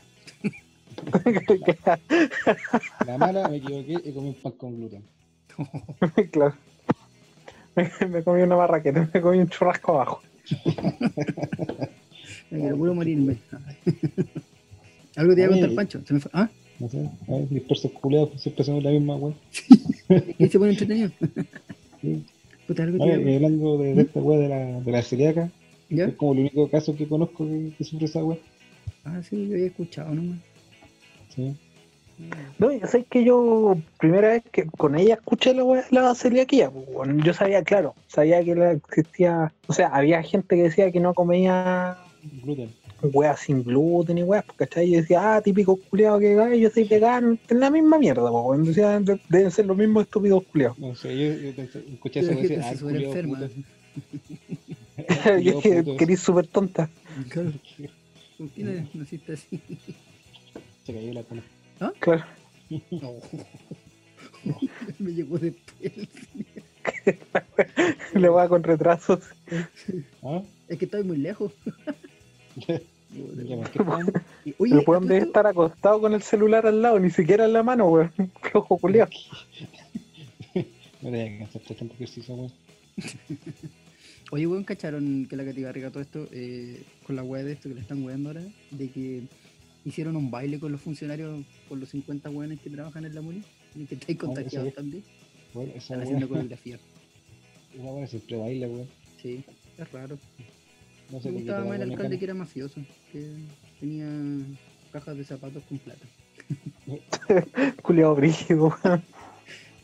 Speaker 2: La mala, me equivoqué y comí un pan con gluten.
Speaker 4: claro. Me, me comí una barraqueta, me comí un churrasco abajo.
Speaker 3: Me quiero morirme. Algo te iba a contar, Pancho. ¿Se me fue? ¿Ah?
Speaker 2: No sé, a ver, dispersos culiados, siempre hacemos la misma, weón. [LAUGHS]
Speaker 3: ¿Y se pone entretenido?
Speaker 2: Sí.
Speaker 3: Puta, algo a
Speaker 2: y hablando de, de esta weá de la, de la celíaca,
Speaker 3: ¿Ya?
Speaker 2: es como el único caso que conozco que, que sufre esa weá.
Speaker 3: Ah, sí, yo había escuchado nomás.
Speaker 2: Sí.
Speaker 4: No, yo sé que yo, primera vez que con ella escuché la la celiaquía, pues, bueno, yo sabía, claro, sabía que la existía, o sea, había gente que decía que no comía
Speaker 2: Gluten.
Speaker 4: Weas sin gluten y weas, ¿cachai? Y yo decía, ah, típico culiado que "Ay, yo soy vegano, es la misma mierda, bueno, decía, de- deben ser los mismos estúpidos culiados.
Speaker 2: No sé, yo, yo escuché eso y decía, ah,
Speaker 4: que
Speaker 2: puto.
Speaker 4: querís súper tonta.
Speaker 3: Claro. ¿Por qué no naciste así?
Speaker 2: Se cayó la cola.
Speaker 4: Claro.
Speaker 3: No. [LAUGHS] Me llegó después. [LAUGHS]
Speaker 4: Le va con retrasos.
Speaker 2: ¿Ah?
Speaker 3: Es que estoy muy lejos. [LAUGHS] [LAUGHS] Oye,
Speaker 4: el
Speaker 3: ¿a
Speaker 4: weón debe estar acostado con el celular al lado, ni siquiera en la mano, weón. [LAUGHS] Qué ojo culiado. [LAUGHS]
Speaker 2: No te de tanto ejercicio, weón.
Speaker 3: Oye, weón, ¿cacharon que la cativarriga todo esto, eh, con la web de esto que le están weando ahora? De que hicieron un baile con los funcionarios, con los 50 weones que trabajan en la MUNI y que estáis
Speaker 2: Ah,
Speaker 3: contagiados también.
Speaker 2: Bueno,
Speaker 3: Están
Speaker 2: weá,
Speaker 3: haciendo coreografía.
Speaker 2: una weá siempre baila, weón.
Speaker 3: Sí, es raro.
Speaker 2: No sé
Speaker 3: Me gustaba más el alcalde
Speaker 2: mecánica.
Speaker 3: que era mafioso, que tenía cajas de zapatos con plata. [LAUGHS]
Speaker 4: Culiado brígido.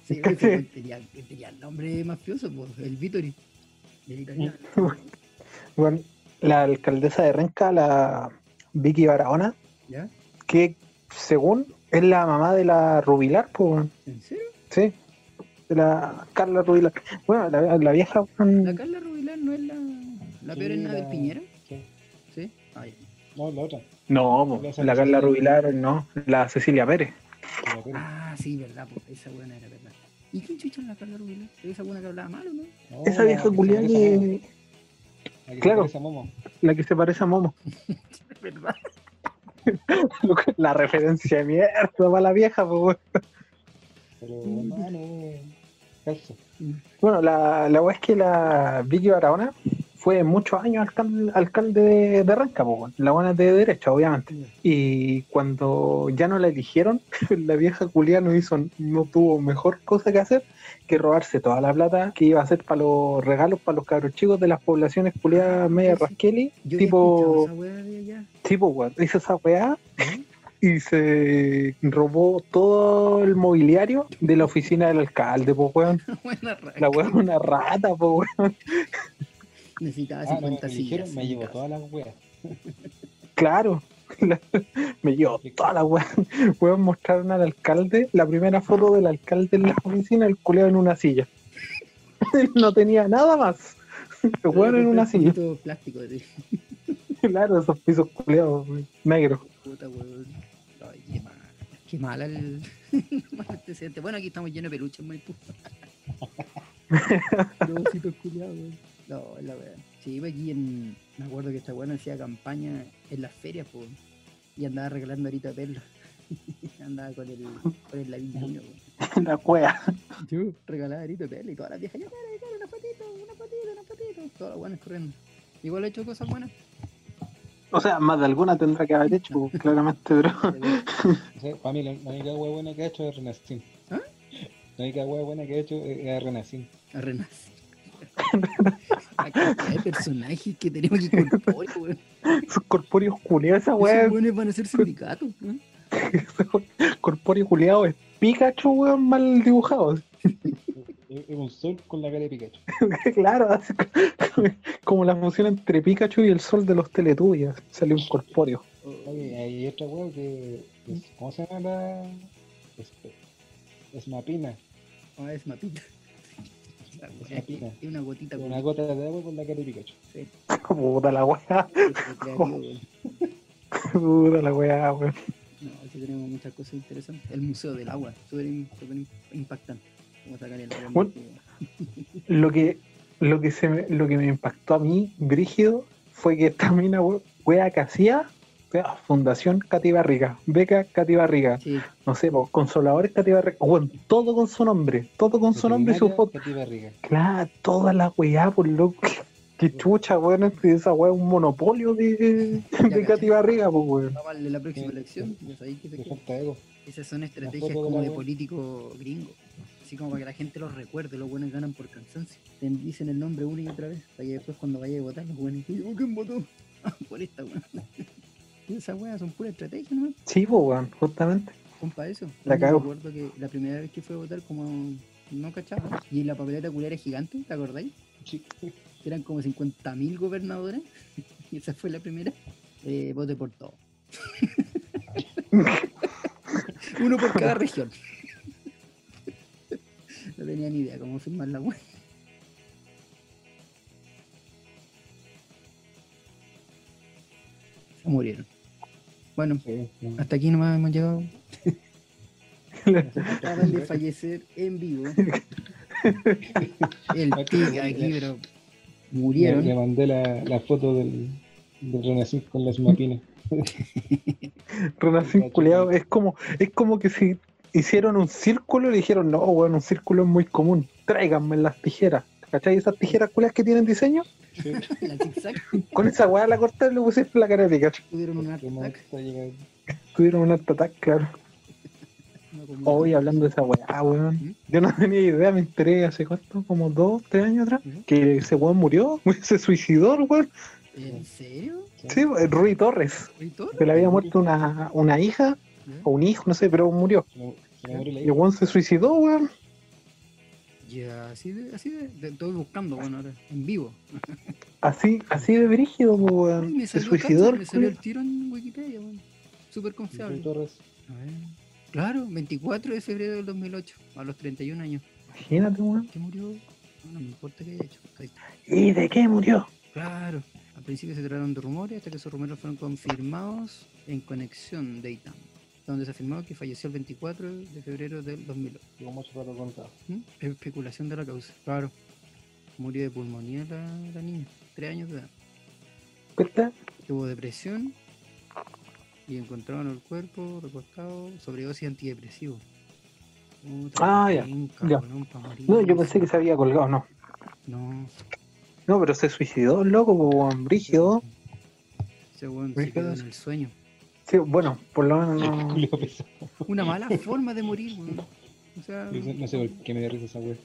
Speaker 3: Sí, [LAUGHS] tenía, tenía el nombre mafioso, pues, el Vitori. El italiano.
Speaker 4: Bueno, [LAUGHS] la alcaldesa de Renca, la Vicky Barahona,
Speaker 3: ¿Ya?
Speaker 4: que según es la mamá de la Rubilar, pues.
Speaker 3: ¿En serio?
Speaker 4: sí, de la Carla Rubilar. Bueno, la, la vieja,
Speaker 3: ¿La Carla Rubilar no es la, la peor en nada del
Speaker 2: la-
Speaker 3: Piñera?
Speaker 2: sí.
Speaker 3: ¿Sí? Ah, ya.
Speaker 2: No, la otra.
Speaker 4: no, po, la Carla Rubilar, no, la Cecilia Pérez.
Speaker 2: la.
Speaker 3: Ah, sí, verdad, pues esa buena era verdad. ¿Y quién chucha es la Carla Rubilar? ¿Esa buena que hablaba mal o no?
Speaker 2: No,
Speaker 4: Esa
Speaker 2: la
Speaker 4: vieja
Speaker 2: que se
Speaker 4: culiada
Speaker 2: parece a Momo,
Speaker 4: que,
Speaker 2: la que se
Speaker 4: claro.
Speaker 2: parece a Momo.
Speaker 4: la que se parece a Momo. [LAUGHS]
Speaker 3: ¿Verdad? [LAUGHS]
Speaker 4: la referencia de mierda para la vieja, pues.
Speaker 2: Pero no, no, calza.
Speaker 4: Bueno, la, la es que la Vicky Barahona fue muchos años alcalde, alcalde de, de po, la buena de derecha, obviamente. Y cuando ya no la eligieron, [LAUGHS] la vieja culia no hizo, no tuvo mejor cosa que hacer que robarse toda la plata que iba a hacer para los regalos para los cabros chicos de las poblaciones culiadas media
Speaker 3: Sí, sí.
Speaker 4: rasqueli, tipo, tipo, weón, hizo esa weá y se robó todo el mobiliario de la oficina del alcalde, pues weón. [LAUGHS]
Speaker 3: Buena.
Speaker 4: La weón una rata, pues weón.
Speaker 3: Necesitaba
Speaker 2: Ah, no,
Speaker 3: 50
Speaker 2: me
Speaker 3: sillas.
Speaker 2: me llevo todas las weas.
Speaker 4: Claro. La- me llevó toda la weón. [LAUGHS] Weón mostraron al alcalde la primera foto del alcalde en la oficina, el culeo en una silla. [LAUGHS] no tenía nada más. El weón en una silla.
Speaker 3: Plástico de [LAUGHS]
Speaker 4: Claro, esos pisos culeados negros.
Speaker 3: puta, weón. Ay, qué mal. Qué mal el, mal antecedente. Bueno, aquí estamos llenos de peluches, Maipú. Los ositos culiados, weón. No, la weá. Sí, iba aquí en. Me acuerdo que esta weón hacía campaña en las ferias, pues. Y andaba regalando ahorita perlas. [LAUGHS] andaba con el, con el weón. [LAUGHS]
Speaker 4: La wea.
Speaker 3: Yo regalaba arito de perla y todas las viejas, ya cara, cara, una fotito, una fotito, una fotito. Todas las buenas corriendo. Igual he hecho cosas buenas.
Speaker 4: O sea, más de alguna tendrá que haber hecho, [LAUGHS] claramente, pero.
Speaker 2: O sea, para mí la, la única wea buena que ha hecho es Renacín.
Speaker 3: ¿Ah?
Speaker 2: La única wea buena que ha hecho es, es Renacín.
Speaker 3: A renacer. La cantidad de personajes que tenemos que incorporar, weón.
Speaker 4: Esos corpóreos culeados, esa
Speaker 3: Esos
Speaker 4: wea.
Speaker 3: weones van a ser sindicatos, ¿no? [LAUGHS]
Speaker 4: Corpóreo culeado es Pikachu, weón, mal dibujado.
Speaker 2: Es, un sol con la cara de Pikachu. [LAUGHS]
Speaker 4: claro, como la fusión entre Pikachu y el sol de los Teletubbies. Salió un corpóreo.
Speaker 2: Oye, hay otra wea que. es- ¿Cómo se llama la.? Es, es mapina.
Speaker 3: Ah, es mapita. La
Speaker 2: Es
Speaker 3: wea,
Speaker 2: mapina.
Speaker 3: Es una gotita
Speaker 2: Una gota de agua con la cara de Pikachu.
Speaker 3: Sí,
Speaker 4: Puta la
Speaker 3: weón.
Speaker 4: Puta la wea, weón.
Speaker 3: No, aquí tenemos muchas cosas interesantes. El Museo del Agua, súper im- súper im- impactante. Cómo sacar el agua.
Speaker 4: Bueno, [LAUGHS] Lo que, lo que se me, lo que me impactó a mí, brígido, fue que esta mina we- wea que hacía, Fundación Cati Barriga, Beca Cati Barriga,
Speaker 3: Sí,
Speaker 4: no sé, po, Consoladores Cati Barriga, weón, todo con su nombre, todo con su nombre y su foto. Claro, toda la weá, por loco. [LAUGHS] Qué chucha, weón, es que esa weá es un monopolio de, de. Katy Barriga, pues weón.
Speaker 3: darle la próxima elección. Que
Speaker 2: ego.
Speaker 3: Esas son estrategias como de político gringo. Así como para que la gente los recuerde, los buenos ganan por cansancio. Te dicen el nombre una y otra vez, para que después cuando vaya a votar los buenos digan, "Oh, ¿quién votó? Ah, [LAUGHS] por esta weá. Esas weas son pura estrategia, ¿no?
Speaker 4: Sí, pues weón, justamente.
Speaker 3: Compa eso.
Speaker 4: La cago.
Speaker 3: Me acuerdo que la primera vez que fui a votar como no cachaba. Y la papeleta culera es gigante, ¿te acordáis?
Speaker 2: Sí.
Speaker 3: Eran como 50.000 gobernadores. [LAUGHS] y esa fue la primera. Eh, vote por todo. [LAUGHS] Uno por cada región. [LAUGHS] no tenía ni idea cómo firmar la web. Se murieron. Bueno,
Speaker 2: Sí, sí.
Speaker 3: hasta aquí nomás hemos llegado. [LAUGHS] Acaban de fallecer en vivo. [LAUGHS] El tic aquí, pero murieron.
Speaker 2: le mandé la, la foto del, del Renacín con las mapinas. [LAUGHS]
Speaker 4: Renacín culeado, es como, es como que si hicieron un círculo y le dijeron, no, weón, un círculo es muy común, tráiganme las tijeras. ¿Cachai? Esas tijeras culeas que tienen diseño,
Speaker 2: Sí.
Speaker 3: La zigzag
Speaker 4: con esa weá la cortaron le pusiste la cara de Pikachu.
Speaker 3: tuvieron un ataque.
Speaker 4: Tuvieron un ataque, claro. Hoy hablando de esa weá, weón.
Speaker 3: ¿Mm?
Speaker 4: Yo no tenía idea, me enteré hace cuánto, como dos, tres años atrás,
Speaker 3: Ujú.
Speaker 4: que ese weón murió, [LAUGHS] se suicidó, weón.
Speaker 3: ¿En serio?
Speaker 4: Sí, el Rui Torres, que le había muerto una, una hija o un hijo, no sé, pero murió. Y el weón se suicidó, weón.
Speaker 3: Ya, así de, así de, de- estoy buscando, bueno, ahora, en vivo.
Speaker 4: Así, así de brígido, weón.
Speaker 3: me salió, me salió el tiro en Wikipedia, weón. Súper confiable.
Speaker 2: Torres.
Speaker 3: A ver. Claro, 24 de febrero del 2008, a los 31 años.
Speaker 4: Imagínate, weón.
Speaker 3: ¿Qué murió? No, no me importa que haya hecho. Ahí está.
Speaker 4: ¿Y de qué murió?
Speaker 3: Claro. Al principio se trataron de rumores hasta que esos rumores fueron confirmados en Conexión de ITAM, donde se afirmó que falleció el 24 de febrero del 2008.
Speaker 2: Llevo mucho rato contado.
Speaker 3: ¿Mm? Especulación de la causa. Claro. Murió de pulmonía la, la niña, tres años de edad.
Speaker 4: ¿Verdad?
Speaker 3: Tuvo depresión y encontraron el cuerpo recostado sobredosis antidepresivo. Puta,
Speaker 4: Ah, ya, ya. No, yo pensé que se había colgado, no.
Speaker 3: No,
Speaker 4: No, pero se suicidó, loco. Brígido.
Speaker 3: ese weón se
Speaker 4: Brígido
Speaker 3: quedó en el sueño.
Speaker 4: Sí, bueno, por lo menos no. [LAUGHS]
Speaker 3: Una mala forma de morir, weón. O sea,
Speaker 2: No sé- no sé por qué me da risa esa wea.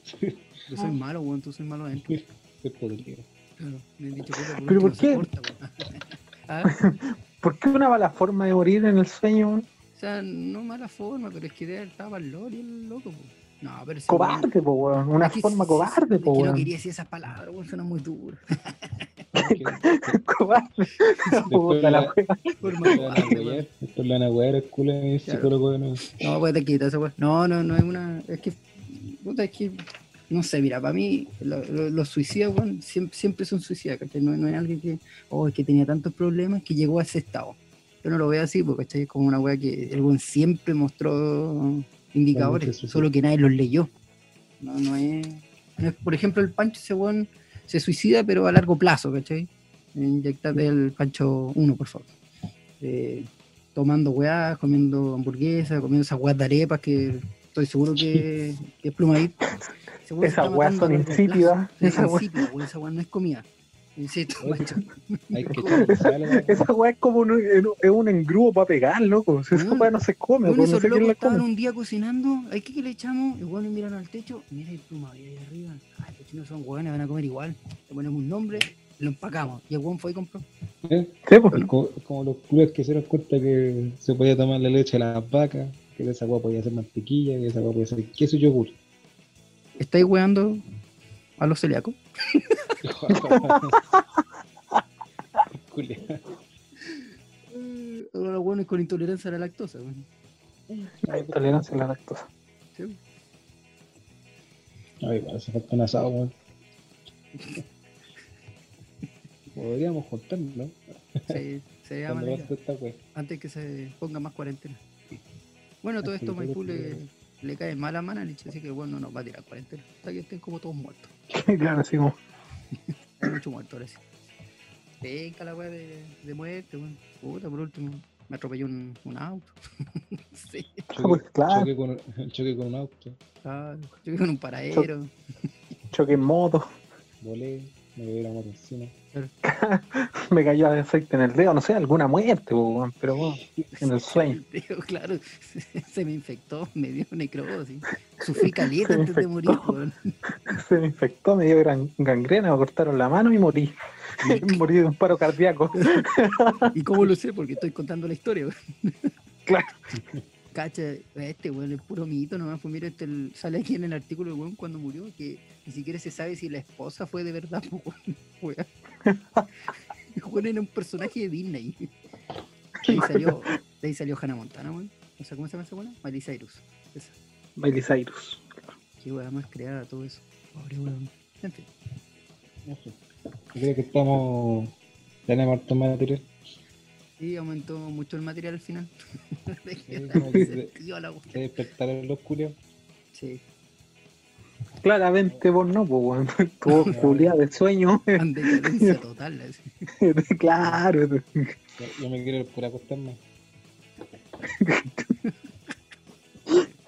Speaker 3: yo soy malo, weón, tú soy malo adentro. [LAUGHS]
Speaker 2: Soy podrido.
Speaker 3: Claro, me han dicho puta,
Speaker 4: ¿Pero por qué?
Speaker 3: corta, weón. [LAUGHS] Ah,
Speaker 4: ¿Por qué una mala forma de morir en el sueño? weón?
Speaker 3: sea, no mala forma, pero es que de- estaba el lore el loco, po. No, pero
Speaker 4: Cobarde, po, weón. Una
Speaker 3: Es que
Speaker 4: forma cobarde, po,
Speaker 3: que no
Speaker 4: weón.
Speaker 3: quería decir esas palabras, weón, suena muy duro. [LAUGHS]
Speaker 4: Cobarde. [LAUGHS] Puta la wea.
Speaker 2: El culo de psicólogo.
Speaker 3: No, pues te quita esa. No, no, no es una. Es que. Puta, es que. No sé, mira, para mí, lo- lo- los suicidas, weón, siempre, siempre son suicidas, ¿cachai? No, no es alguien que. Oh, es que tenía tantos problemas que llegó a ese estado. Yo no lo veo así, porque es como una weá que el weón siempre mostró indicadores, solo que nadie los leyó. No, no es, no es- Por ejemplo, el Pancho, ese weón se suicida, pero a largo plazo, ¿cachai? Inyectate el Pancho 1, por favor. Eh, tomando weá, comiendo hamburguesas, comiendo esas weas de arepas que estoy seguro que, que es plumadito.
Speaker 4: Esas weas son insípidas.
Speaker 3: Es
Speaker 4: Esa wea-
Speaker 3: insípida, weón, esa wea no es comida. Insisto, macho. [LAUGHS]
Speaker 2: Hay que [LAUGHS]
Speaker 4: Esa weá es como un, es un engrudo para pegar, loco. Si [LAUGHS] esa
Speaker 3: Weón,
Speaker 4: weá no se come,
Speaker 3: Bueno,
Speaker 4: pues no
Speaker 3: esos
Speaker 4: sé
Speaker 3: locos
Speaker 4: la
Speaker 3: estaban
Speaker 4: come.
Speaker 3: un día cocinando, ¿hay que, que le echamos? Igual miran al techo, mira el pluma ahí arriba. Ay, los chinos son hueones, van a comer igual. Le ponemos un nombre, lo empacamos. Y el hueón fue y compró.
Speaker 2: ¿Eh?
Speaker 4: Sí, pues.
Speaker 2: Es como, los culos que se dieron cuenta que se podía tomar la leche de las vacas, que de esa agua podía hacer mantequilla, que de esa agua podía hacer queso y yogur.
Speaker 3: ¿Estáis hueando a los celíacos?
Speaker 2: Culia.
Speaker 3: Eh, a los hueones con intolerancia a la lactosa. weón.
Speaker 4: La intolerancia a la lactosa.
Speaker 3: Sí.
Speaker 2: Ay, igual hace falta un asado, weón. Podríamos juntarnos, ¿no?
Speaker 3: Se, se llama antes que se ponga más cuarentena. Bueno, todo esto Maipú le, le cae mal a Mananich, así que bueno, no nos va a tirar cuarentena. Hasta que estén como todos muertos. [LAUGHS]
Speaker 4: claro, así como.
Speaker 3: Hay mucho muerto ahora sí. Venga la weá de, de muerte, weón. Puta, por último, me atropelló un, un auto. [LAUGHS] sí,
Speaker 2: Choque,
Speaker 4: Claro.
Speaker 2: choque con, [LAUGHS] choque con un auto,
Speaker 3: claro. Yo con un paradero.
Speaker 4: Choque en moto.
Speaker 2: volé, me llevé la moto encima.
Speaker 4: Me cayó aceite en el dedo. No sé, alguna muerte, weón, pero bueno, en el sueño.
Speaker 3: Claro, se me infectó, me dio necrosis. Sufrí
Speaker 4: me
Speaker 3: antes de morir, weón.
Speaker 4: Se me infectó, me dio gran, gangrena, me cortaron la mano y morí. [LAUGHS] morí de un paro cardíaco.
Speaker 3: ¿Y cómo lo sé? Porque estoy contando la historia, weón.
Speaker 4: Claro.
Speaker 3: Cacha, este weón es puro mito nomás. Pues mira, este, el- sale aquí en el artículo weón cuando murió que ni siquiera se sabe si la esposa fue de verdad, [LAUGHS] pues, weón. Weón. Era un personaje de Disney. De ahí salió, de ahí salió Hannah Montana, weón. O sea, ¿cómo se llama esa weón? Miley Cyrus. Esa.
Speaker 4: Miley Cyrus.
Speaker 3: Qué weón más creada todo eso. Pobre weón. En fin.
Speaker 2: Yo creo que estamos. Tenemos harto material.
Speaker 3: Sí, aumentó mucho el material al final. [LAUGHS]
Speaker 2: Se despertaron los culios.
Speaker 3: Sí.
Speaker 4: Claramente vos no, pues, weón. [LAUGHS] Tuvo culiada de sueño.
Speaker 3: En decadencia total. así. [LAUGHS]
Speaker 4: claro.
Speaker 2: Yo, yo me quiero ir por acostarme.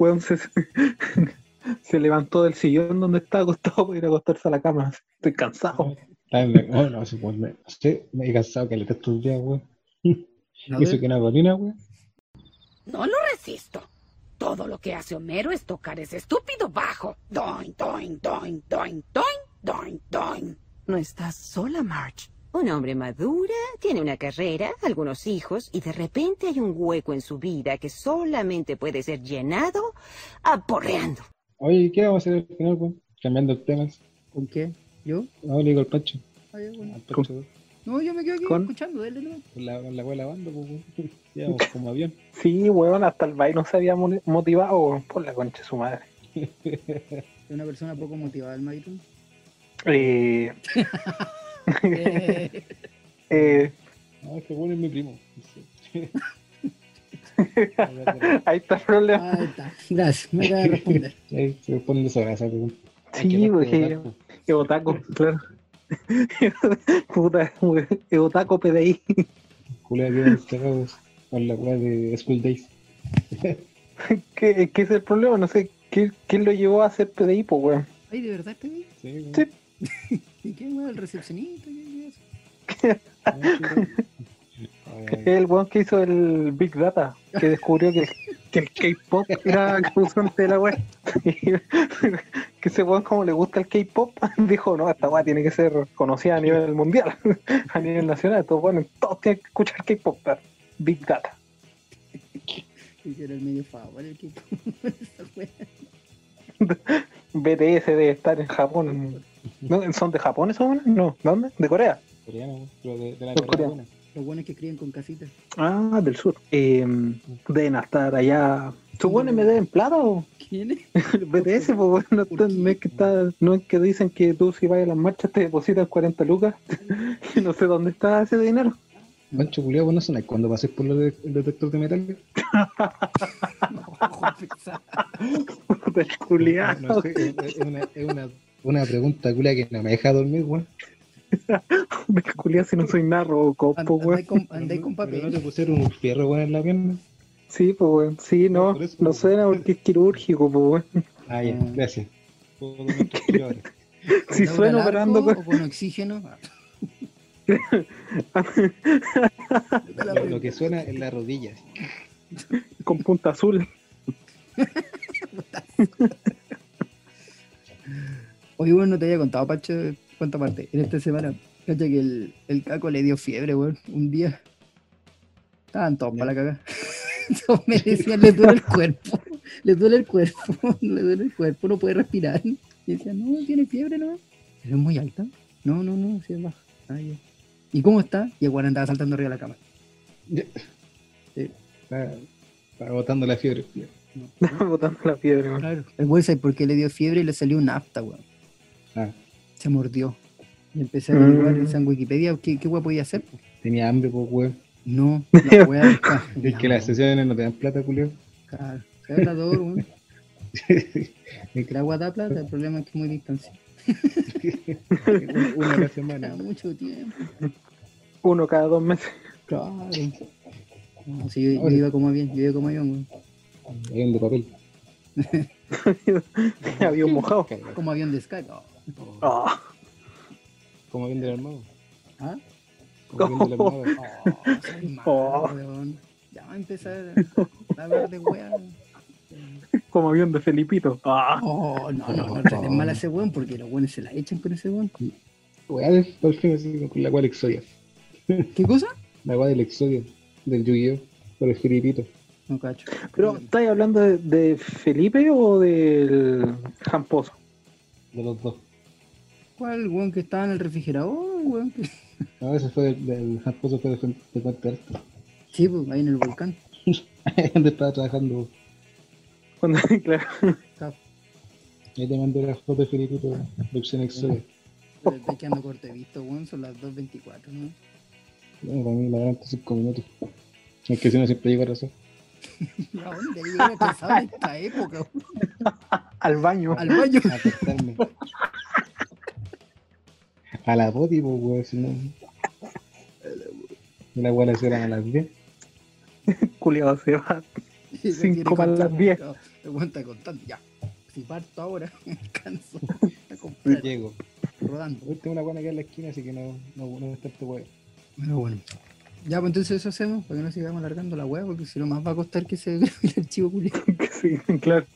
Speaker 4: Weón se, [LAUGHS] se levantó del sillón donde estaba acostado para ir a acostarse a la cama. Estoy cansado.
Speaker 2: En la- oh, no, sí, pues, me, sé, me he cansado que le estos días, weón. [LAUGHS] Hizo que una, weón.
Speaker 8: No lo resisto. Todo lo que hace Homero es tocar ese estúpido bajo. Doin, doin, doin, doin, doin, doin, doin.
Speaker 6: No estás sola, Marge.
Speaker 9: Un hombre madura, tiene una carrera, algunos hijos, y de repente hay un hueco en su vida que solamente puede ser llenado aporreando.
Speaker 2: Oye, ¿qué vamos a hacer al final, weón? Cambiando temas.
Speaker 3: ¿Con qué? ¿Yo?
Speaker 2: No, le digo al Pancho.
Speaker 3: Ah, ya, bueno.
Speaker 2: Al
Speaker 3: No, yo me quedo aquí
Speaker 4: ¿Con?
Speaker 3: escuchando, dale, no.
Speaker 2: la, weá lavando, pues, [LAUGHS] como avión.
Speaker 4: Sí, weón, hasta el baile no se había mo- motivado weón, por la concha de su madre. [LAUGHS]
Speaker 3: Es una persona poco motivada, el Mayron.
Speaker 4: Eh, [LAUGHS] [LAUGHS]
Speaker 3: Eh,
Speaker 4: eh,
Speaker 2: es que bueno es mi primo. [LAUGHS]
Speaker 4: Ahí está el problema.
Speaker 3: ahí está. Gracias, me acaba de responder. [LAUGHS]
Speaker 2: Ahí se responde esa que
Speaker 4: Sí, porque es otaco, claro. Puta, es otaco PDI.
Speaker 2: Culea que van cagados con la weá de School Days.
Speaker 4: ¿Qué, ¿Qué es el problema? No sé, ¿qué, ¿quién lo llevó a hacer PDI, pues, weón?
Speaker 3: Ay, ¿de verdad güey?
Speaker 2: Sí, weón.
Speaker 4: Sí.
Speaker 3: ¿Y qué, güey? ¿El recepcionista? ¿Qué es
Speaker 2: weón. [LAUGHS]
Speaker 4: El weón que hizo el Big Data, que descubrió que, que el K-pop era causante de la web. [LAUGHS] que ese weón, como le gusta el K-pop, [LAUGHS] dijo: No, esta weá tiene que ser conocida a nivel mundial, a nivel nacional. Entonces, bueno, todos tienen que escuchar K-pop. Big Data.
Speaker 3: Que era el medio favor el wea.
Speaker 4: BTS debe estar en Japón. [LAUGHS] ¿No? ¿Son de Japón esos buenos? No, ¿dónde? ¿De Corea?
Speaker 2: Coreano, pero de, de la
Speaker 4: Los coreanos.
Speaker 3: Los buenos que escriben con casitas.
Speaker 4: Ah, del sur. Eh, deben estar allá. ¿Sus buenos me deben plata o?
Speaker 3: ¿Quién es? [LAUGHS]
Speaker 4: BTS, pues bueno, no, no es que está, no es que dicen que tú si vas a las marchas te depositan 40 lucas [LAUGHS] y no sé dónde está ese dinero.
Speaker 2: Pancho culiao, vos no sonás cuando pases por lo de- el detector de metal.
Speaker 4: Puta, culiao.
Speaker 2: No sé, es, es una, es una, una pregunta culia que no me deja dormir, weón. [LAUGHS]
Speaker 4: Me culiao si no soy narro o copo, weón.
Speaker 3: Andáis con,
Speaker 2: Pero no te
Speaker 3: papel.
Speaker 2: pusieron un fierro, weón, en la pierna.
Speaker 4: Sí, pues weón. Sí, no,
Speaker 2: eso,
Speaker 4: no suena porque es quirúrgico, pues weón.
Speaker 2: Ah, ya,
Speaker 3: Ah.
Speaker 2: gracias. [LAUGHS]
Speaker 4: Si
Speaker 3: ¿Laura
Speaker 4: suena operando con,
Speaker 3: o con oxígeno. [LAUGHS]
Speaker 2: Lo, lo que suena es la rodilla.
Speaker 4: con punta azul.
Speaker 3: Oye, bueno, no te había contado, Pacho, cuánta parte. En esta semana, cacha que el, el caco le dio fiebre, weón, un día. Estaban todos para la cagada. [LAUGHS] Todos me decían, le duele el cuerpo, le duele el cuerpo, [LAUGHS] le duele el cuerpo, no puede respirar. Y decían, no, tiene fiebre, ¿no? Pero es muy alta. No, no, no, sí es baja. Ah, ya. ¿Y cómo está? Y el weón andaba saltando arriba de la cama.
Speaker 2: Está, está botando la fiebre. culiao. [LAUGHS]
Speaker 4: Botando la fiebre, weón.
Speaker 3: Claro. El weón sabe por qué le dio fiebre y le salió un afta, weón.
Speaker 2: Ah,
Speaker 3: Se mordió. Y empecé a averiguar
Speaker 4: Mm.
Speaker 3: en Wikipedia qué, qué weón podía hacer. po.
Speaker 2: tenía hambre, pues, weón.
Speaker 3: No, [LAUGHS] la weá
Speaker 2: Es que las sesiones no te dan plata, culiao.
Speaker 3: Claro, cargador, weón. [LAUGHS]
Speaker 2: Es que
Speaker 3: La agua da plata, el problema es que es muy distanciado.
Speaker 2: una, [LAUGHS] una a la
Speaker 3: Da
Speaker 2: semana.
Speaker 3: mucho tiempo.
Speaker 4: Uno cada dos meses.
Speaker 3: Claro. No, si yo, yo iba como avión, yo iba como avión, weón.
Speaker 2: Avión de papel.
Speaker 4: Había un mojado.
Speaker 3: Como avión de Sky. Oh.
Speaker 2: Como avión del armado.
Speaker 3: ¿Ah?
Speaker 2: Como avión del armado.
Speaker 3: Oh, soy [LAUGHS] malo,
Speaker 4: Oh.
Speaker 3: Ya va a empezar a hablar de weá.
Speaker 4: como avión de Felipito. Ah,
Speaker 3: Oh, no, no, no traten mal a ese weón porque los weones se la echan con ese weón.
Speaker 2: Weá del por fin con la cual Exodia.
Speaker 3: ¿Qué cosa?
Speaker 2: La weá del Exodia. Del Yu-Gi-Oh! Por el Filipito.
Speaker 3: No cacho.
Speaker 4: pero ¿estáis hablando de, de Felipe o del Jamposo?
Speaker 2: De los dos.
Speaker 3: ¿Cuál weón que estaba en el refrigerador, weón? que- [LAUGHS]
Speaker 2: No, ese fue del, del esposo fue de, Fuente- de Puente Alto.
Speaker 3: Sí, pues, ahí en el volcán.
Speaker 2: Ahí [LAUGHS] donde estaba trabajando.
Speaker 4: Cuando, [LAUGHS] claro,
Speaker 2: Ahí te mandé la foto de Filipito de opción Exodia.
Speaker 3: está echando corte visto, weón, son las 2.24, ¿no?
Speaker 2: Bueno, para mí la adelanto 5 minutos. Es que si no siempre llego a razón.
Speaker 3: ¿A dónde hubiera pensado en esta época,
Speaker 4: al baño.
Speaker 3: Al baño.
Speaker 2: A acostarme. A la pues, weón, si no. [LAUGHS] La weá la hicieron a las 10. [LAUGHS]
Speaker 4: Culiado se va. [LAUGHS]
Speaker 3: Y lo
Speaker 4: Cinco
Speaker 3: tiene
Speaker 4: para las
Speaker 3: contando,
Speaker 4: diez.
Speaker 3: cabrón. El weón está contando, ya. Si parto ahora, me alcanzo a comprar,
Speaker 2: Llego.
Speaker 3: rodando.
Speaker 2: Hoy tengo una buena acá en la esquina, así que no, no, no está este weón.
Speaker 3: Pero bueno. Ya, pues entonces eso hacemos, para que no sigamos alargando la weá, porque si no más va a costar que se grabe el archivo culiado.
Speaker 4: Sí, claro.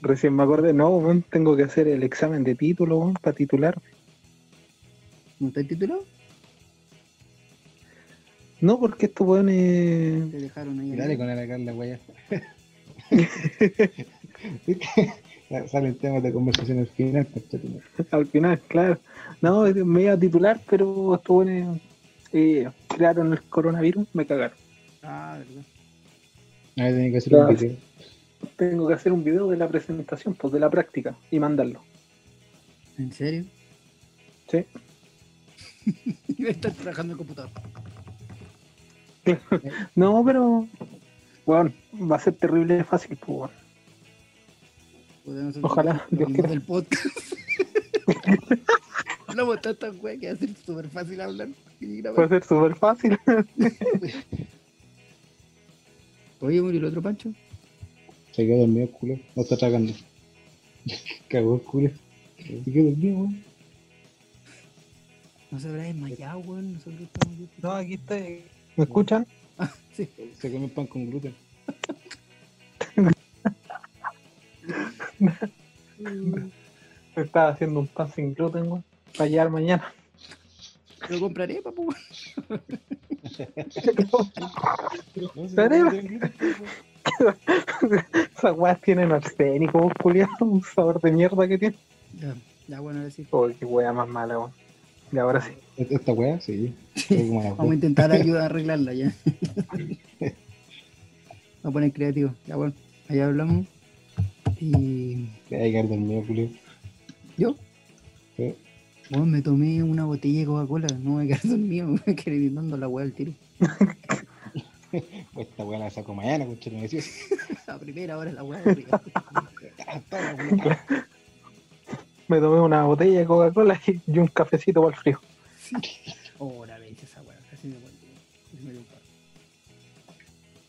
Speaker 4: Recién me acordé, no, weón, tengo que hacer el examen de título, weón, para titular.
Speaker 3: ¿No está titulado?
Speaker 4: No, porque estos weones.
Speaker 3: Te dejaron ahí.
Speaker 2: Dale con la Carla, [LAUGHS] weá. Salen temas de conversación al final.
Speaker 4: Al final, claro. No, me iba a titular, pero estos weones eh, crearon el coronavirus, me cagaron.
Speaker 3: Ah, verdad.
Speaker 2: Ahí tenía que hacer un video.
Speaker 4: Tengo que hacer un video de la presentación, pues de la práctica, y mandarlo.
Speaker 3: ¿En serio?
Speaker 4: Sí. [LAUGHS]
Speaker 3: Iba a estar trabajando en el computador. [LAUGHS]
Speaker 4: No, pero. Bueno, va a ser terrible fácil, pues, Ojalá, Dios quiera.
Speaker 3: del podcast. [LAUGHS] Hablamos tantas weas que va a ser súper fácil hablar. y grabar.
Speaker 4: Va a ser súper fácil.
Speaker 3: Oye, murió el otro Pancho.
Speaker 2: Se quedó dormido, culo. No está tragando. Cagó el culo. Se quedó dormido, weón.
Speaker 3: No se habrá desmayado, weón. Nosotros estamos aquí.
Speaker 4: No, aquí estoy. ¿Me escuchan?
Speaker 3: Sí.
Speaker 2: Se comió pan con gluten. [LAUGHS]
Speaker 4: Me estaba haciendo un pan sin gluten, weón. Para llegar mañana.
Speaker 3: Lo compraré, papu.
Speaker 4: Esas weas tienen arsénico, culiado, un sabor de mierda que tiene.
Speaker 3: Ya, ya bueno, ahora sí.
Speaker 4: Oh, qué wea más mala, weón. Y ahora sí.
Speaker 2: Esta weá, sí.
Speaker 3: Vamos a intentar ayudar a [LAUGHS] arreglarla ya. Vamos a poner creativo. Ya bueno, allá hablamos. Y
Speaker 2: Te a quedar dormido, Julio.
Speaker 3: yo,
Speaker 2: Sí.
Speaker 3: bueno, me tomé una botella de Coca-Cola. No me quedé [LAUGHS] dormido, me quedé gritando la weá al tiro. [LAUGHS]
Speaker 2: Pues esta weá la saco mañana, coche, me decías.
Speaker 3: La primera hora la weá arriba.
Speaker 4: Me tomé una botella de Coca-Cola y [LAUGHS] y un cafecito para el frío.
Speaker 3: Oh, la vez esa weá, casi me.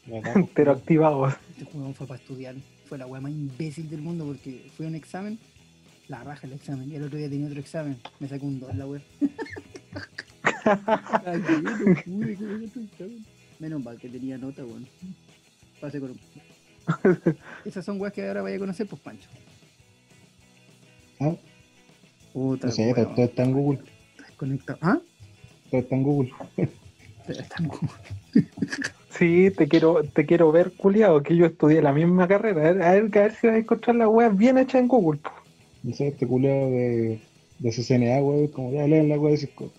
Speaker 2: ¿Verdad?
Speaker 4: Pero [LAUGHS] activado.
Speaker 3: Este juego fue para estudiar. Fue la weá más imbécil del mundo porque fui a un examen, la raja el examen. Y el otro día tenía otro examen. Me sacó un 2 la weá. [LAUGHS] Menos mal que tenía nota, weón. Pasé con un. Esas son weas que ahora vaya a conocer, pues Pancho.
Speaker 2: Ah,
Speaker 3: Puta,
Speaker 2: no sé, todo, está en Google.
Speaker 3: Conectado. ¿Ah?
Speaker 2: Todo está en Google.
Speaker 3: Está en Google. [LAUGHS]
Speaker 4: Sí, te quiero, te quiero ver, culiado, que yo estudié la misma carrera. A ver, a ver, a ver si vas a encontrar la wea bien hecha en Google.
Speaker 2: No sé, este culiado de, de CCNA, weón, como ya leen la weá de Cisco.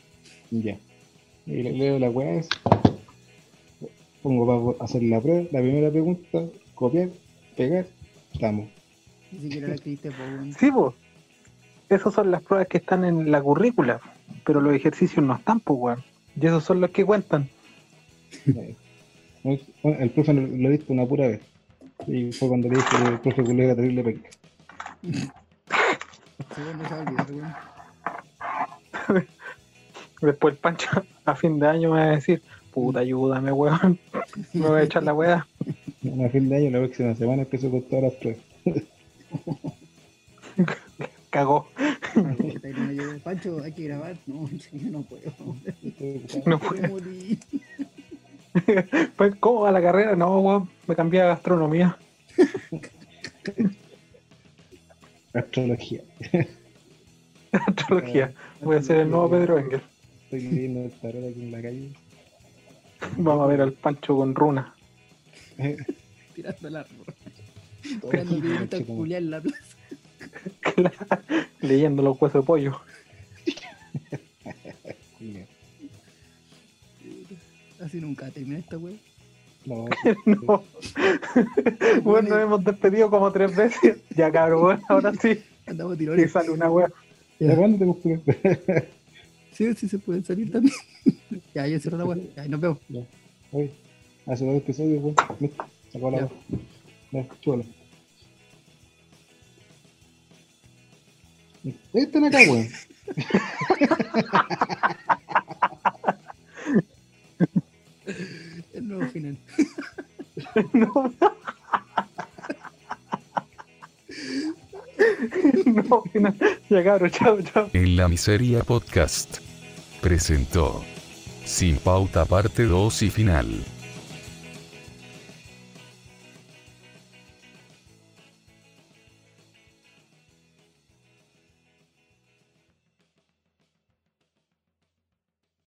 Speaker 2: Y Ya. Y le- leo la es. Pongo para hacer la prueba, la primera pregunta, copiar, pegar, estamos.
Speaker 3: Ni siquiera la escribiste.
Speaker 4: Sí, pues. Esas son las pruebas que están en la currícula, pero los ejercicios no están, pues, weón. Y esos son los que cuentan.
Speaker 2: Bueno, el profe lo, lo he visto una pura vez. Y fue cuando le dije que el profe culé era terrible penca.
Speaker 3: Olvidar. [LAUGHS]
Speaker 4: Después el Pancho a fin de año me va a decir, puta, ayúdame, weón. Me voy a echar la weá. [LAUGHS]
Speaker 2: A fin de año, la próxima semana empiezo con todas las pruebas. [LAUGHS]
Speaker 4: Cagó.
Speaker 3: No. Pancho, hay que grabar. No, yo no puedo. [LAUGHS]
Speaker 4: No
Speaker 3: morir.
Speaker 4: Pues, [LAUGHS] ¿cómo va la carrera? No, weón, me cambié a gastronomía. [LAUGHS]
Speaker 2: Astrología.
Speaker 4: Astrología. Voy a ser el nuevo Pedro Engel.
Speaker 2: Estoy leyendo el tarot aquí en la calle.
Speaker 4: Vamos a ver al Pancho con runa.
Speaker 3: Tirando la.
Speaker 2: Todo
Speaker 3: Tirando culiadas en la plaza. [LAUGHS]
Speaker 4: Leyendo los huesos de pollo.
Speaker 3: Así nunca termina esta weá.
Speaker 2: No, [LAUGHS]
Speaker 4: No. [LAUGHS] Bueno, nos hemos despedido como tres veces. Ya, cabrón, bueno, ahora sí.
Speaker 3: Andamos
Speaker 4: Y
Speaker 3: tirones.
Speaker 4: sale una wea.
Speaker 2: ¿de cuándo te gustó?
Speaker 3: Sí, sí se pueden salir también. ya, ya cerró la weá. Ya, ahí nos vemos.
Speaker 2: Oye, hace dos episodios, weón. Listo, Sacó la
Speaker 3: Ya.
Speaker 2: voz. Ya, chúbalo. Están acá, weón.
Speaker 3: El nuevo final. [LAUGHS]
Speaker 4: No. No, final. Ya, cabrón, chao, chao.
Speaker 1: En la miseria podcast. Presentó. Sin pauta parte 2 y final.